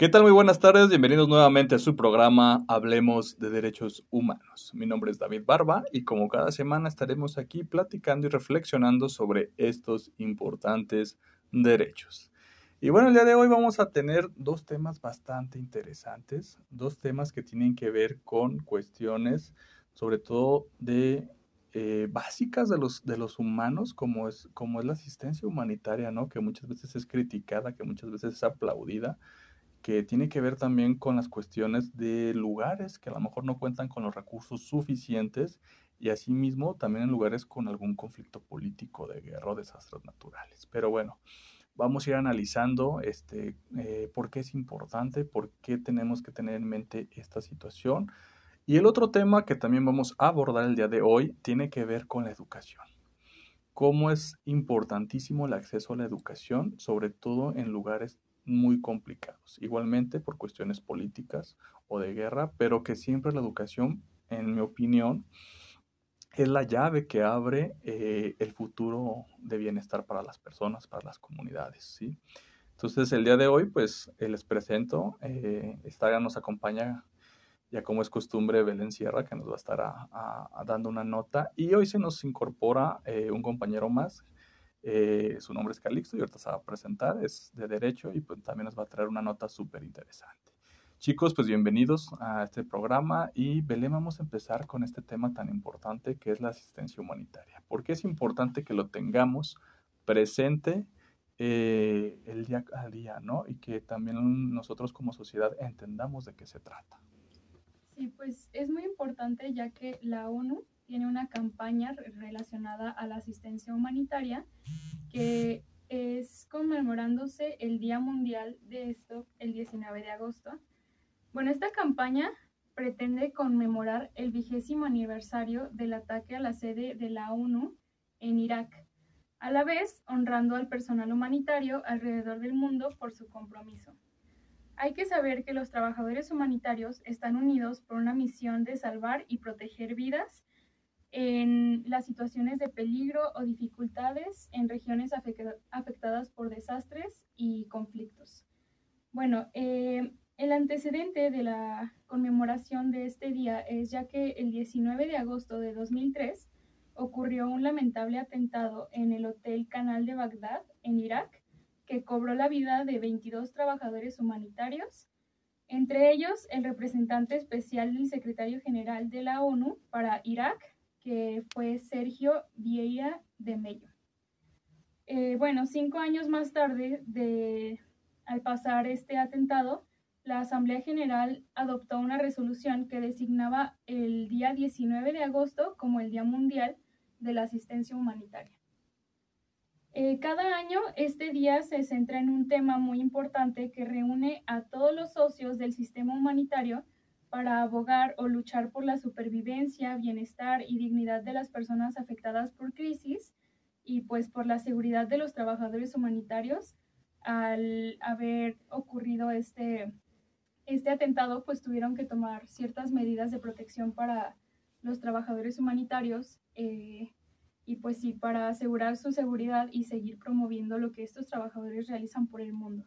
¿Qué tal? Muy buenas tardes, bienvenidos nuevamente a su programa Hablemos de Derechos Humanos. Mi nombre es David Barba y como cada semana estaremos aquí platicando y reflexionando sobre estos importantes derechos. Y bueno, el día de hoy vamos a tener dos temas bastante interesantes, dos temas que tienen que ver con cuestiones sobre todo de eh, básicas de los, de los humanos, como es, como es la asistencia humanitaria, ¿no? Que muchas veces es criticada, que muchas veces es aplaudida que tiene que ver también con las cuestiones de lugares que a lo mejor no cuentan con los recursos suficientes y asimismo también en lugares con algún conflicto político de guerra o desastres naturales. Pero bueno, vamos a ir analizando este, eh, por qué es importante, por qué tenemos que tener en mente esta situación. Y el otro tema que también vamos a abordar el día de hoy tiene que ver con la educación. Cómo es importantísimo el acceso a la educación, sobre todo en lugares muy complicados, igualmente por cuestiones políticas o de guerra, pero que siempre la educación, en mi opinión, es la llave que abre eh, el futuro de bienestar para las personas, para las comunidades, ¿sí? Entonces, el día de hoy, pues, eh, les presento, eh, esta nos acompaña, ya como es costumbre, Belén Sierra, que nos va a estar dando una nota, y hoy se nos incorpora un compañero más, eh, su nombre es Calixto y ahorita se va a presentar, es de Derecho y pues también nos va a traer una nota súper interesante. Chicos, pues bienvenidos a este programa y Belén, vamos a empezar con este tema tan importante que es la asistencia humanitaria. ¿Por qué es importante que lo tengamos presente eh, el día a día, ¿no? Y que también nosotros como sociedad entendamos de qué se trata. Sí, pues es muy importante ya que la ONU tiene una campaña relacionada a la asistencia humanitaria que es conmemorándose el Día Mundial de esto el 19 de agosto. Bueno, esta campaña pretende conmemorar el vigésimo aniversario del ataque a la sede de la ONU en Irak, a la vez honrando al personal humanitario alrededor del mundo por su compromiso. Hay que saber que los trabajadores humanitarios están unidos por una misión de salvar y proteger vidas en las situaciones de peligro o dificultades en regiones afectadas por desastres y conflictos. Bueno, eh, el antecedente de la conmemoración de este día es ya que el 19 de agosto de 2003 ocurrió un lamentable atentado en el Hotel Canal de Bagdad, en Irak, que cobró la vida de 22 trabajadores humanitarios, entre ellos el representante especial del secretario general de la ONU para Irak, que fue Sergio Vieira de Mello. Eh, bueno, cinco años más tarde, de, al pasar este atentado, la Asamblea General adoptó una resolución que designaba el día 19 de agosto como el Día Mundial de la Asistencia Humanitaria. Eh, cada año este día se centra en un tema muy importante que reúne a todos los socios del sistema humanitario para abogar o luchar por la supervivencia, bienestar y dignidad de las personas afectadas por crisis y pues por la seguridad de los trabajadores humanitarios. Al haber ocurrido este, este atentado, pues tuvieron que tomar ciertas medidas de protección para los trabajadores humanitarios eh, y pues sí, para asegurar su seguridad y seguir promoviendo lo que estos trabajadores realizan por el mundo.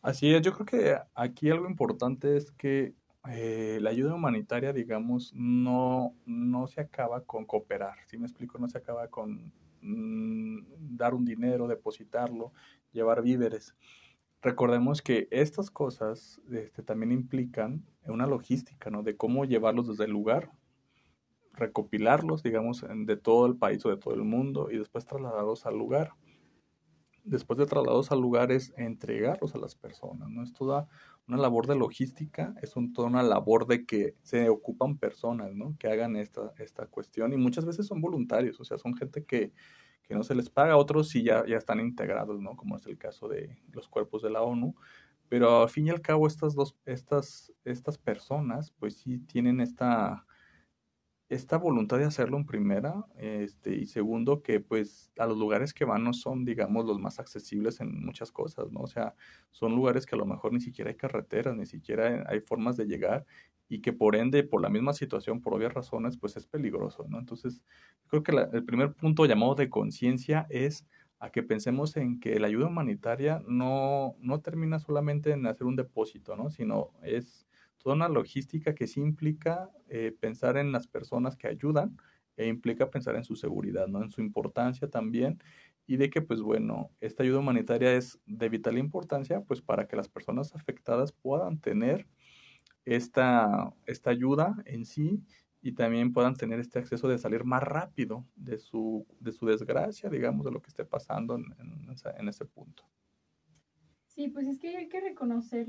Así es, yo creo que aquí algo importante es que eh, la ayuda humanitaria, digamos, no, no se acaba con cooperar, si me explico? No se acaba con mm, dar un dinero, depositarlo, llevar víveres. Recordemos que estas cosas este, también implican una logística, ¿no? De cómo llevarlos desde el lugar, recopilarlos, digamos, de todo el país o de todo el mundo y después trasladarlos al lugar después de traslados a lugares, entregarlos a las personas, ¿no? Es toda una labor de logística, es toda una labor de que se ocupan personas, ¿no? Que hagan esta, esta cuestión y muchas veces son voluntarios, o sea, son gente que, que no se les paga, otros sí ya, ya están integrados, ¿no? Como es el caso de los cuerpos de la ONU, pero al fin y al cabo estas dos, estas, estas personas, pues sí tienen esta esta voluntad de hacerlo en primera, este, y segundo, que pues a los lugares que van no son, digamos, los más accesibles en muchas cosas, ¿no? O sea, son lugares que a lo mejor ni siquiera hay carreteras, ni siquiera hay formas de llegar, y que por ende, por la misma situación, por obvias razones, pues es peligroso, ¿no? Entonces, creo que el primer punto llamado de conciencia es a que pensemos en que la ayuda humanitaria no, no termina solamente en hacer un depósito, ¿no? Sino es toda una logística que sí implica eh, pensar en las personas que ayudan e implica pensar en su seguridad, ¿no? En su importancia también y de que, pues bueno, esta ayuda humanitaria es de vital importancia, pues para que las personas afectadas puedan tener esta, esta ayuda en sí y también puedan tener este acceso de salir más rápido de su, de su desgracia, digamos, de lo que esté pasando en, ese punto. Sí, pues es que hay que reconocer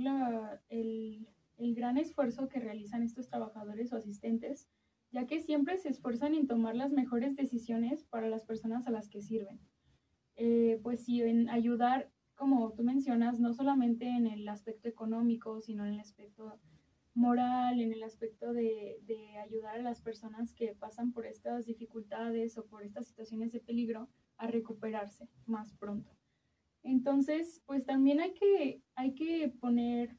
el, el gran esfuerzo que realizan estos trabajadores o asistentes, ya que siempre se esfuerzan en tomar las mejores decisiones para las personas a las que sirven. Eh, pues sí, en ayudar, como tú mencionas, no solamente en el aspecto económico, sino en el aspecto moral, en el aspecto de, ayudar a las personas que pasan por estas dificultades o por estas situaciones de peligro a recuperarse más pronto. Entonces, pues también hay que, hay que poner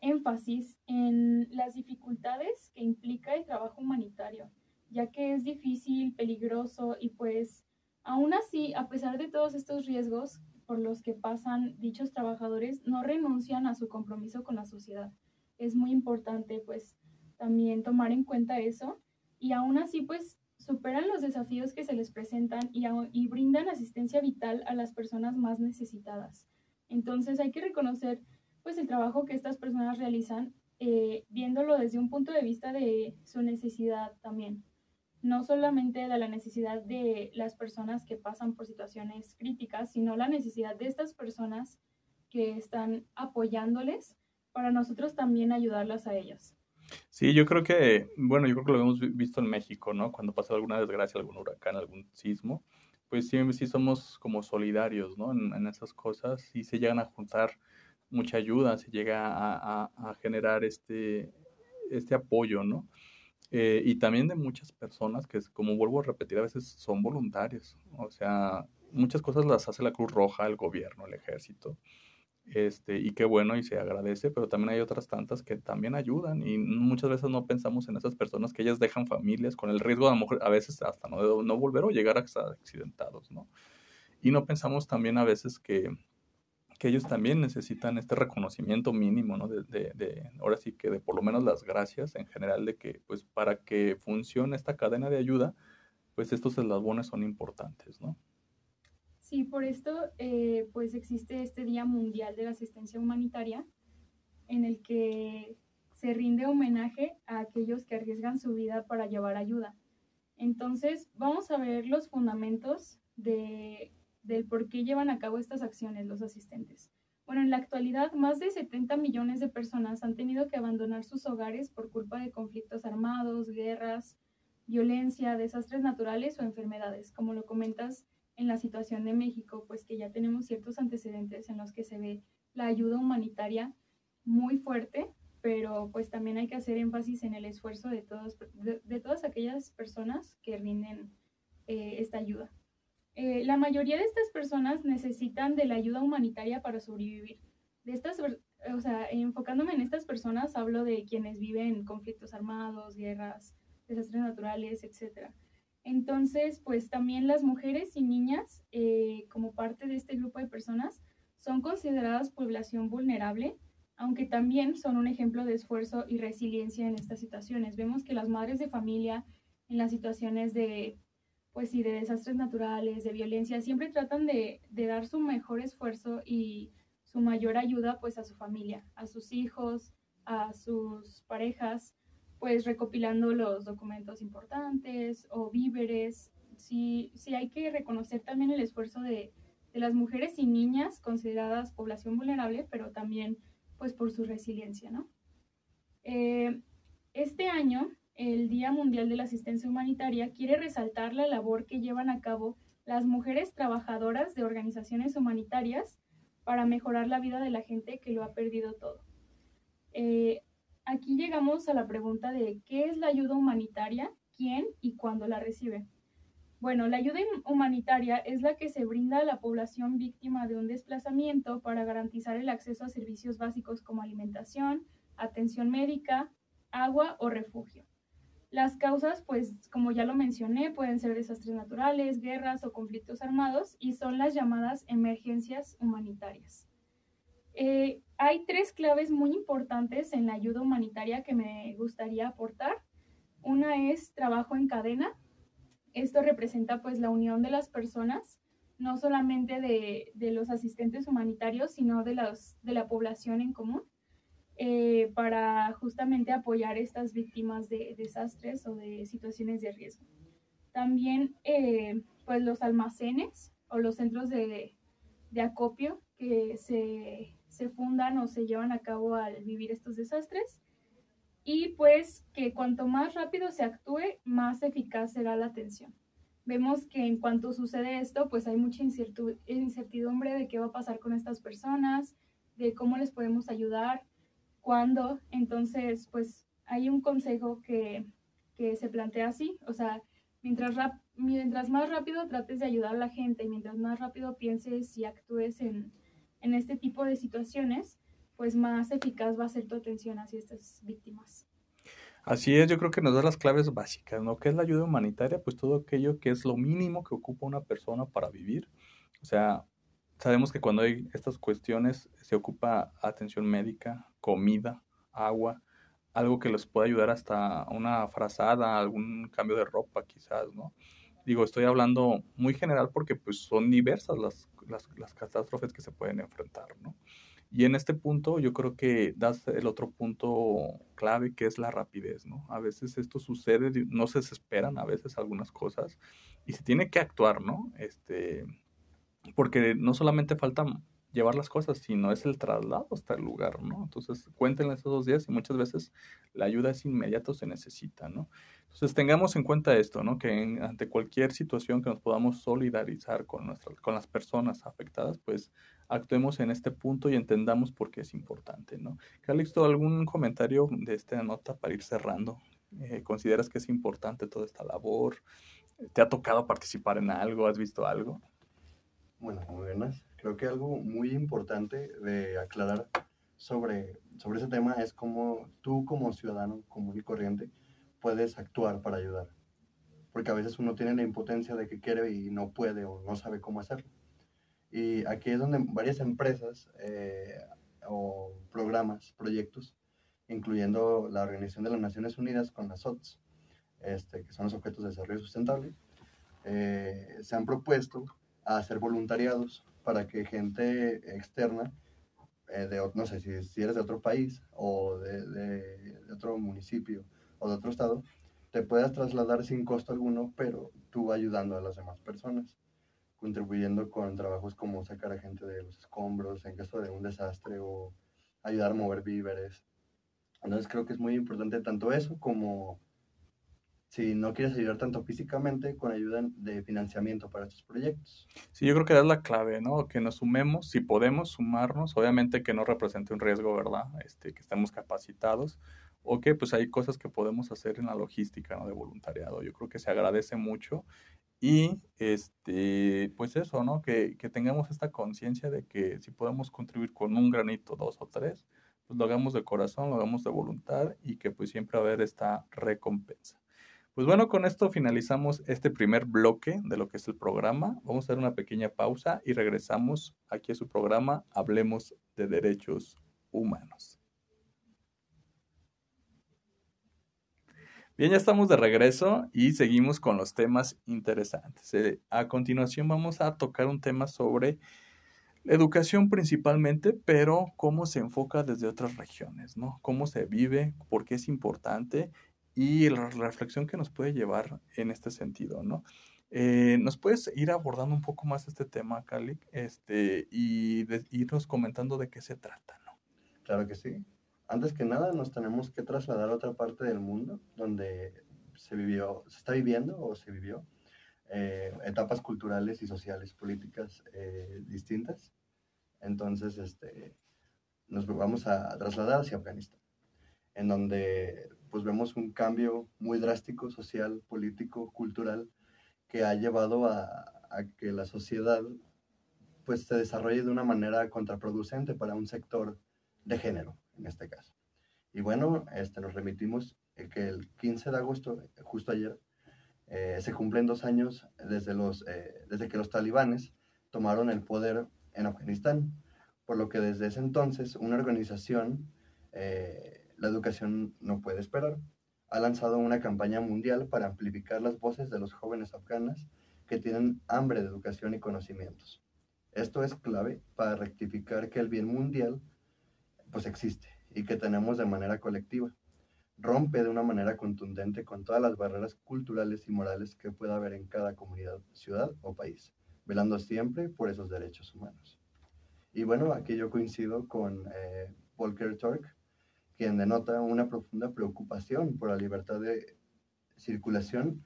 énfasis en las dificultades que implica el trabajo humanitario, ya que es difícil, peligroso y pues aún así, a pesar de todos estos riesgos por los que pasan dichos trabajadores, no renuncian a su compromiso con la sociedad es muy importante pues también tomar en cuenta eso y aún así pues superan los desafíos que se les presentan y, y brindan asistencia vital a las personas más necesitadas. Entonces hay que reconocer pues el trabajo que estas personas realizan eh, viéndolo desde un punto de vista de su necesidad también. No solamente de la necesidad de las personas que pasan por situaciones críticas, sino la necesidad de estas personas que están apoyándoles para nosotros también ayudarlas a ellos. Sí, yo creo que, bueno, yo creo que lo hemos visto en México, ¿no? Cuando pasa alguna desgracia, algún huracán, algún sismo, pues sí, sí somos como solidarios, ¿no? En, esas cosas y se llegan a juntar mucha ayuda, se llega a, generar este, este apoyo, ¿no? Eh, y también de muchas personas que, como vuelvo a repetir, a veces son voluntarios. O sea, muchas cosas las hace la Cruz Roja, el gobierno, el ejército. Este, y qué bueno y se agradece, pero también hay otras tantas que también ayudan y muchas veces no pensamos en esas personas que ellas dejan familias con el riesgo de a, a veces hasta no, no volver o llegar a accidentados, ¿no? Y no pensamos también a veces que, que ellos también necesitan este reconocimiento mínimo, ¿no? De, ahora sí que de por lo menos las gracias en general de que, pues, para que funcione esta cadena de ayuda, pues estos eslabones son importantes, ¿no? Sí, por esto eh, pues existe este Día Mundial de la Asistencia Humanitaria en el que se rinde homenaje a aquellos que arriesgan su vida para llevar ayuda. Entonces, vamos a ver los fundamentos de, del por qué llevan a cabo estas acciones los asistentes. Bueno, en la actualidad, más de 70 millones de personas han tenido que abandonar sus hogares por culpa de conflictos armados, guerras, violencia, desastres naturales o enfermedades. Como lo comentas, en la situación de México, pues que ya tenemos ciertos antecedentes en los que se ve la ayuda humanitaria muy fuerte, pero pues también hay que hacer énfasis en el esfuerzo de, todos, de, todas aquellas personas que rinden eh, esta ayuda. Eh, la mayoría de estas personas necesitan de la ayuda humanitaria para sobrevivir. De estas, o sea, enfocándome en estas personas, hablo de quienes viven en conflictos armados, guerras, desastres naturales, etcétera. Entonces, pues también las mujeres y niñas, eh, como parte de este grupo de personas, son consideradas población vulnerable, aunque también son un ejemplo de esfuerzo y resiliencia en estas situaciones. Vemos que las madres de familia en las situaciones de, pues sí, de desastres naturales, de violencia, siempre tratan de, de dar su mejor esfuerzo y su mayor ayuda pues a su familia, a sus hijos, a sus parejas, pues recopilando los documentos importantes o víveres. Sí, sí hay que reconocer también el esfuerzo de, de las mujeres y niñas consideradas población vulnerable, pero también pues por su resiliencia, ¿no? Eh, este año, el Día Mundial de la Asistencia Humanitaria quiere resaltar la labor que llevan a cabo las mujeres trabajadoras de organizaciones humanitarias para mejorar la vida de la gente que lo ha perdido todo. Eh, Aquí llegamos a la pregunta de ¿qué es la ayuda humanitaria? ¿Quién y cuándo la recibe? Bueno, la ayuda humanitaria es la que se brinda a la población víctima de un desplazamiento para garantizar el acceso a servicios básicos como alimentación, atención médica, agua o refugio. Las causas, pues como ya lo mencioné, pueden ser desastres naturales, guerras o conflictos armados y son las llamadas emergencias humanitarias. Eh, hay tres claves muy importantes en la ayuda humanitaria que me gustaría aportar. Una es trabajo en cadena. Esto representa pues la unión de las personas, no solamente de, de los asistentes humanitarios, sino de, los, de la población en común, eh, para justamente apoyar estas víctimas de desastres o de situaciones de riesgo. También eh, pues los almacenes o los centros de, de acopio que se se fundan o se llevan a cabo al vivir estos desastres. Y pues que cuanto más rápido se actúe, más eficaz será la atención. Vemos que en cuanto sucede esto, pues hay mucha incertidumbre de qué va a pasar con estas personas, de cómo les podemos ayudar, cuándo. Entonces, pues hay un consejo que, que se plantea así, o sea, mientras, mientras más rápido trates de ayudar a la gente y mientras más rápido pienses y actúes en, en este tipo de situaciones, pues más eficaz va a ser tu atención hacia estas víctimas. Así es, yo creo que nos da las claves básicas, ¿no? ¿Qué es la ayuda humanitaria? Pues todo aquello que es lo mínimo que ocupa una persona para vivir. O sea, sabemos que cuando hay estas cuestiones se ocupa atención médica, comida, agua, algo que les pueda ayudar hasta una frazada, algún cambio de ropa quizás, ¿no? Digo, estoy hablando muy general porque pues son diversas las las, las catástrofes que se pueden enfrentar, ¿no? Y en este punto yo creo que das el otro punto clave que es la rapidez, ¿no? A veces esto sucede, no se desesperan a veces algunas cosas y se tiene que actuar, ¿no? Este, porque no solamente falta llevar las cosas, sino es el traslado hasta el lugar, ¿no? Entonces, cuéntenle esos días y muchas veces la ayuda es inmediata se necesita, ¿no? Entonces, tengamos en cuenta esto, ¿no? Que ante cualquier situación que nos podamos solidarizar con, nuestras, con las personas afectadas, pues actuemos en este punto y entendamos por qué es importante, ¿no? Calixto, ¿algún comentario de esta nota para ir cerrando? Eh, ¿Consideras que es importante toda esta labor? ¿Te ha tocado participar en algo? ¿Has visto algo? Bueno, muy buenas. Creo que algo muy importante de aclarar sobre, sobre ese tema es cómo tú como ciudadano común y corriente puedes actuar para ayudar. Porque a veces uno tiene la impotencia de que quiere y no puede o no sabe cómo hacerlo. Y aquí es donde varias empresas eh, o programas, proyectos, incluyendo la Organización de las Naciones Unidas con las OTS, este, que son los objetos de desarrollo sustentable, eh, se han propuesto a hacer voluntariados para que gente externa, eh, de, no sé si, eres de otro país o de, de, otro municipio o de otro estado, te puedas trasladar sin costo alguno, pero tú ayudando a las demás personas, contribuyendo con trabajos como sacar a gente de los escombros en caso de un desastre o ayudar a mover víveres. Entonces creo que es muy importante tanto eso como si no quieres ayudar tanto físicamente, con ayuda de financiamiento para estos proyectos. Sí, yo creo que es la clave, ¿no? Que nos sumemos, si podemos sumarnos, obviamente que no represente un riesgo, ¿verdad? Este, que estemos capacitados, o que pues hay cosas que podemos hacer en la logística, ¿no? De voluntariado. Yo creo que se agradece mucho y, este, pues eso, ¿no? Que, que tengamos esta conciencia de que si podemos contribuir con un granito, dos o tres, pues lo hagamos de corazón, lo hagamos de voluntad y que pues siempre va a haber esta recompensa. Pues bueno, con esto finalizamos este primer bloque de lo que es el programa. Vamos a hacer una pequeña pausa y regresamos aquí a su programa Hablemos de Derechos Humanos. Bien, ya estamos de regreso y seguimos con los temas interesantes. Eh, a continuación vamos a tocar un tema sobre la educación principalmente, pero cómo se enfoca desde otras regiones, ¿no? Cómo se vive, por qué es importante y la reflexión que nos puede llevar en este sentido, ¿no? Eh, ¿Nos puedes ir abordando un poco más este tema, Cali, este, y irnos comentando de qué se trata, ¿no? Claro que sí. Antes que nada, nos tenemos que trasladar a otra parte del mundo donde se vivió, se está viviendo o se vivió eh, etapas culturales y sociales, políticas eh, distintas. Entonces, este, nos vamos a trasladar hacia Afganistán, en donde pues vemos un cambio muy drástico social, político, cultural, que ha llevado a, que la sociedad pues se desarrolle de una manera contraproducente para un sector de género, en este caso. Y bueno, este, nos remitimos eh, que el 15 de agosto, justo ayer, eh, se cumplen dos años desde, los, desde que los talibanes tomaron el poder en Afganistán, por lo que desde ese entonces una organización, la educación no puede esperar, ha lanzado una campaña mundial para amplificar las voces de los jóvenes afganas que tienen hambre de educación y conocimientos. Esto es clave para rectificar que el bien mundial pues existe y que tenemos de manera colectiva. Rompe de una manera contundente con todas las barreras culturales y morales que pueda haber en cada comunidad, ciudad o país, velando siempre por esos derechos humanos. Y bueno, aquí yo coincido con eh, Volker Turk, quien denota una profunda preocupación por la libertad de circulación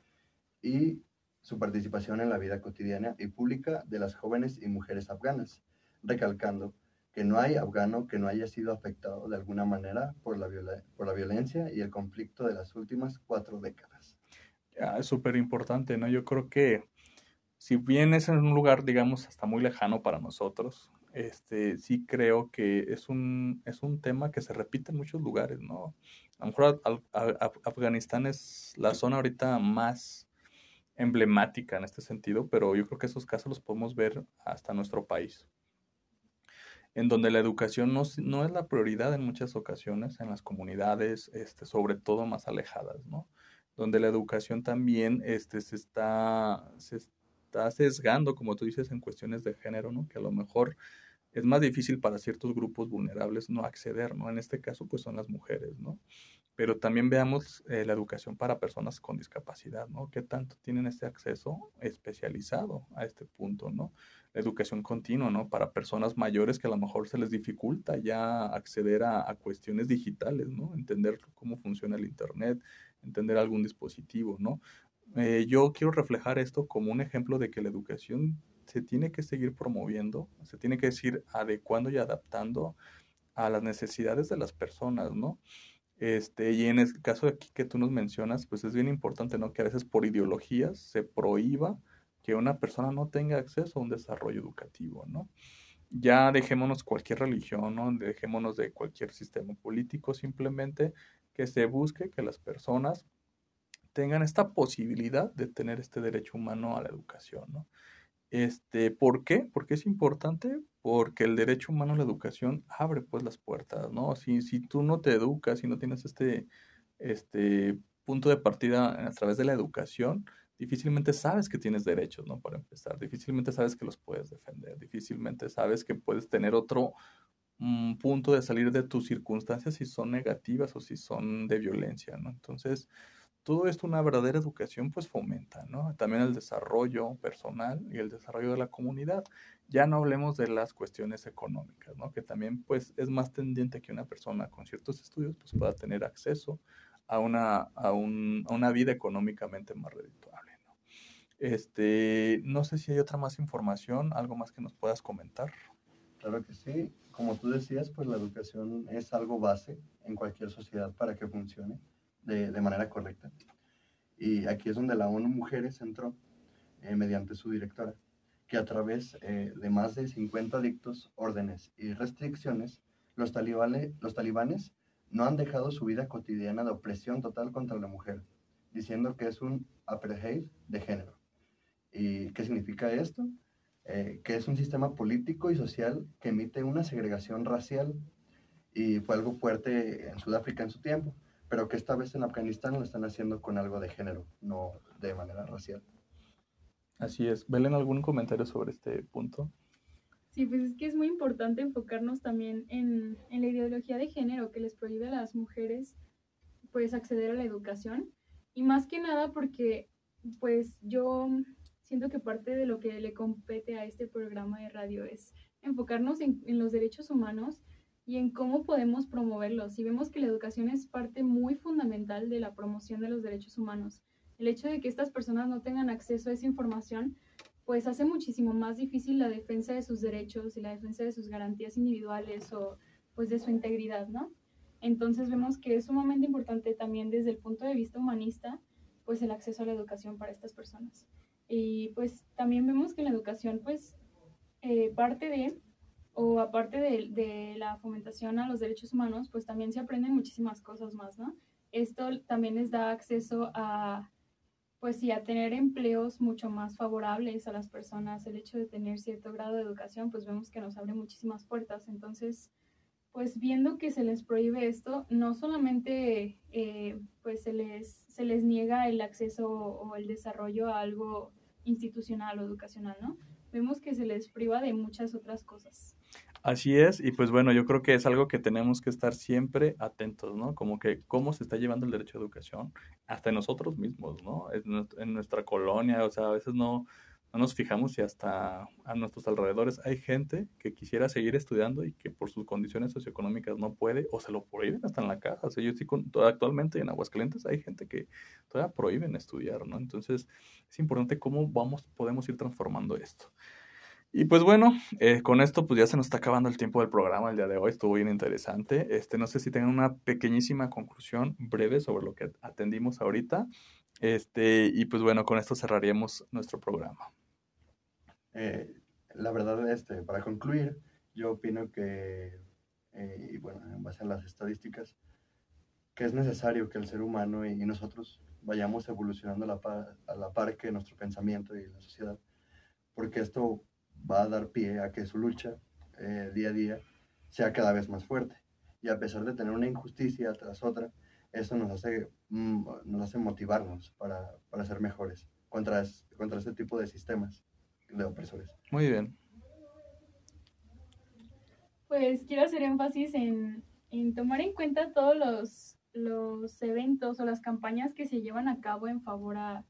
y su participación en la vida cotidiana y pública de las jóvenes y mujeres afganas, recalcando que no hay afgano que no haya sido afectado de alguna manera por la, por la violencia y el conflicto de las últimas cuatro décadas. es súper importante, ¿no? Yo creo que si bien es en un lugar, digamos, hasta muy lejano para nosotros, este, sí creo que es un, es un tema que se repite en muchos lugares, ¿no? A lo mejor Afganistán es la zona ahorita más emblemática en este sentido, pero yo creo que esos casos los podemos ver hasta nuestro país, en donde la educación no, no es la prioridad en muchas ocasiones en las comunidades, este, sobre todo más alejadas, ¿no? Donde la educación también este, se, está, se está sesgando, como tú dices, en cuestiones de género, ¿no? Que a lo mejor es más difícil para ciertos grupos vulnerables no acceder, ¿no? En este caso, pues son las mujeres, ¿no? pero también veamos eh, la educación para personas con discapacidad, ¿no? ¿Qué tanto tienen este acceso especializado a este punto, ¿no? La educación continua, ¿no? Para personas mayores que a lo mejor se les dificulta ya acceder a, cuestiones digitales, ¿no? Entender cómo funciona el Internet, entender algún dispositivo, ¿no? Eh, yo quiero reflejar esto como un ejemplo de que la educación se tiene que seguir promoviendo, se tiene que seguir adecuando y adaptando a las necesidades de las personas, ¿no? Este, y en el caso de aquí que tú nos mencionas, pues es bien importante, ¿no? Que a veces por ideologías se prohíba que una persona no tenga acceso a un desarrollo educativo, ¿no? Ya dejémonos cualquier religión, ¿no? Dejémonos de cualquier sistema político, simplemente que se busque que las personas tengan esta posibilidad de tener este derecho humano a la educación, ¿no? Este, ¿Por qué? Porque es importante, porque el derecho humano a la educación abre pues las puertas, ¿no? Si, si tú no te educas, y no tienes este, este punto de partida a través de la educación, difícilmente sabes que tienes derechos, ¿no? Para empezar, difícilmente sabes que los puedes defender, difícilmente sabes que puedes tener otro mm, punto de salir de tus circunstancias si son negativas o si son de violencia, ¿no? Entonces, todo esto una verdadera educación pues fomenta, ¿no? También el desarrollo personal y el desarrollo de la comunidad. Ya no hablemos de las cuestiones económicas, ¿no? Que también pues es más tendiente que una persona con ciertos estudios pues pueda tener acceso a una, a, un, a una vida económicamente más redituable, ¿no? Este, no sé si hay otra más información, algo más que nos puedas comentar. Claro que sí. Como tú decías, pues la educación es algo base en cualquier sociedad para que funcione de, manera correcta. Y aquí es donde la ONU Mujeres entró eh, mediante su directora, que a través eh, de más de 50 dictos, órdenes y restricciones, los talibanes, los talibanes no han dejado su vida cotidiana de opresión total contra la mujer, diciendo que es un apartheid de género. ¿Y qué significa esto? Eh, que es un sistema político y social que emite una segregación racial y fue algo fuerte en Sudáfrica en su tiempo pero que esta vez en Afganistán lo están haciendo con algo de género, no de manera racial. Así es. ¿Belen algún comentario sobre este punto? Sí, pues es que es muy importante enfocarnos también en, en la ideología de género que les prohíbe a las mujeres pues acceder a la educación y más que nada porque pues yo siento que parte de lo que le compete a este programa de radio es enfocarnos en, en los derechos humanos y en cómo podemos promoverlos. Y vemos que la educación es parte muy fundamental de la promoción de los derechos humanos. El hecho de que estas personas no tengan acceso a esa información, pues hace muchísimo más difícil la defensa de sus derechos y la defensa de sus garantías individuales o pues de su integridad, ¿no? Entonces vemos que es sumamente importante también desde el punto de vista humanista, pues el acceso a la educación para estas personas. Y pues también vemos que la educación, pues, eh, parte de o aparte de, la fomentación a los derechos humanos, pues también se aprenden muchísimas cosas más, ¿no? esto también les da acceso a, pues sí, a tener empleos mucho más favorables a las personas. El hecho de tener cierto grado de educación, pues vemos que nos abre muchísimas puertas. Entonces, pues viendo que se les prohíbe esto, no solamente eh, pues se les, se les niega el acceso o el desarrollo a algo institucional o educacional, ¿no? Vemos que se les priva de muchas otras cosas. Así es, y pues bueno, yo creo que es algo que tenemos que estar siempre atentos, ¿no? Como que cómo se está llevando el derecho a educación, hasta nosotros mismos, ¿no? En nuestra colonia, o sea, a veces no, no nos fijamos si hasta a nuestros alrededores hay gente que quisiera seguir estudiando y que por sus condiciones socioeconómicas no puede o se lo prohíben hasta en la casa. O sea, yo sí, actualmente en Aguascalientes hay gente que todavía prohíben estudiar, ¿no? Entonces es importante cómo vamos, podemos ir transformando esto. Y pues bueno, eh, con esto pues ya se nos está acabando el tiempo del programa el día de hoy, estuvo bien interesante. Este, no sé si tengan una pequeñísima conclusión breve sobre lo que atendimos ahorita. Este, y pues bueno, con esto cerraríamos nuestro programa. Eh, la verdad, este, para concluir, yo opino que, eh, y bueno, en base a las estadísticas, que es necesario que el ser humano y, nosotros vayamos evolucionando a la, par, a la par que nuestro pensamiento y la sociedad, porque esto va a dar pie a que su lucha eh, día a día sea cada vez más fuerte. Y a pesar de tener una injusticia tras otra, eso nos hace, mm, nos hace motivarnos para, para ser mejores contra, contra este tipo de sistemas de opresores. Muy bien. Pues quiero hacer énfasis en, en tomar en cuenta todos los, los, eventos o las campañas que se llevan a cabo en favor a,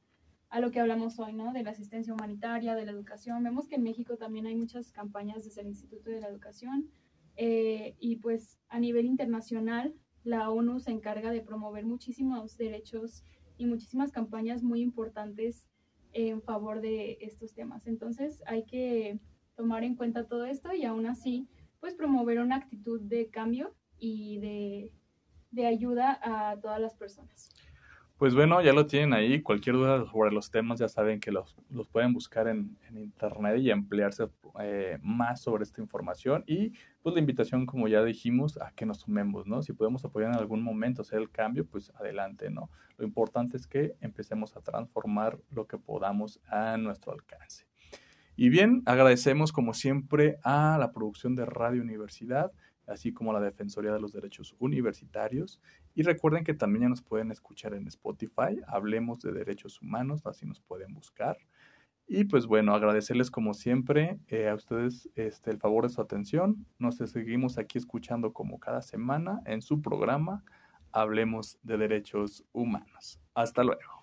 a, lo que hablamos hoy, ¿no? De la asistencia humanitaria, de la educación. Vemos que en México también hay muchas campañas desde el Instituto de la Educación eh, y pues a nivel internacional la ONU se encarga de promover muchísimos derechos y muchísimas campañas muy importantes en favor de estos temas. Entonces hay que tomar en cuenta todo esto y aún así, pues promover una actitud de cambio y de, de ayuda a todas las personas. Pues bueno, ya lo tienen ahí. Cualquier duda sobre los temas ya saben que los, los pueden buscar en, en, internet y emplearse eh, más sobre esta información. Y pues la invitación, como ya dijimos, a que nos sumemos, ¿no? Si podemos apoyar en algún momento, hacer el cambio, pues adelante, ¿no? Lo importante es que empecemos a transformar lo que podamos a nuestro alcance. Y bien, agradecemos como siempre a la producción de Radio Universidad así como la Defensoría de los Derechos Universitarios. Y recuerden que también ya nos pueden escuchar en Spotify, Hablemos de Derechos Humanos, así nos pueden buscar. Y pues bueno, agradecerles como siempre eh, a ustedes este, el favor de su atención. Nos seguimos aquí escuchando como cada semana en su programa Hablemos de Derechos Humanos. Hasta luego.